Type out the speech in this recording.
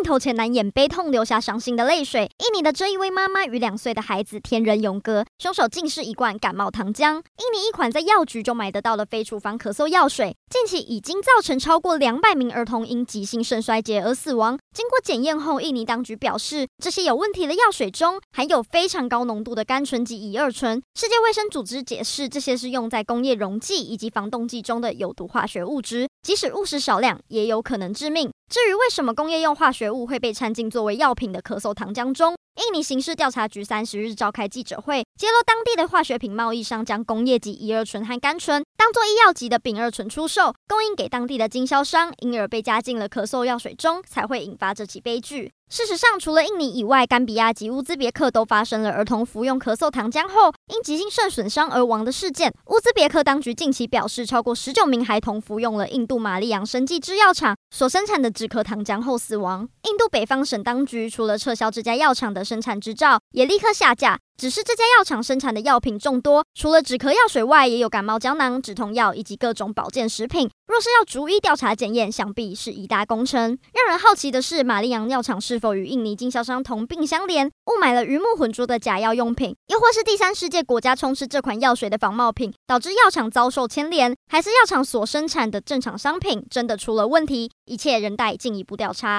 镜头前难掩悲痛，流下伤心的泪水。印尼的这一位妈妈与两岁的孩子天人永隔，凶手竟是一罐感冒糖浆。印尼一款在药局就买得到的非处方咳嗽药水，近期已经造成超过两百名儿童因急性肾衰竭而死亡。经过检验后，印尼当局表示，这些有问题的药水中含有非常高浓度的甘醇及乙二醇。世界卫生组织解释，这些是用在工业溶剂以及防冻剂中的有毒化学物质，即使误食少量，也有可能致命。至于为什么工业用化学物会被掺进作为药品的咳嗽糖浆中，印尼刑事调查局三十日召开记者会，揭露当地的化学品贸易商将工业级乙二醇和甘醇当做医药级的丙二醇出售，供应给当地的经销商，因而被加进了咳嗽药水中，才会引发这起悲剧。事实上，除了印尼以外，甘比亚及乌兹别克都发生了儿童服用咳嗽糖浆后因急性肾损伤而亡的事件。乌兹别克当局近期表示，超过十九名孩童服用了印度玛丽扬生技制药厂所生产的止咳糖浆后死亡。印度北方省当局除了撤销这家药厂的生产执照，也立刻下架。只是这家药厂生产的药品众多，除了止咳药水外，也有感冒胶囊、止痛药以及各种保健食品。若是要逐一调查检验，想必是一大工程。让人好奇的是，玛丽杨药厂是否与印尼经销商同病相怜，误买了鱼目混珠的假药用品，又或是第三世界国家充斥这款药水的仿冒品，导致药厂遭受牵连，还是药厂所生产的正常商品真的出了问题？一切仍待进一步调查。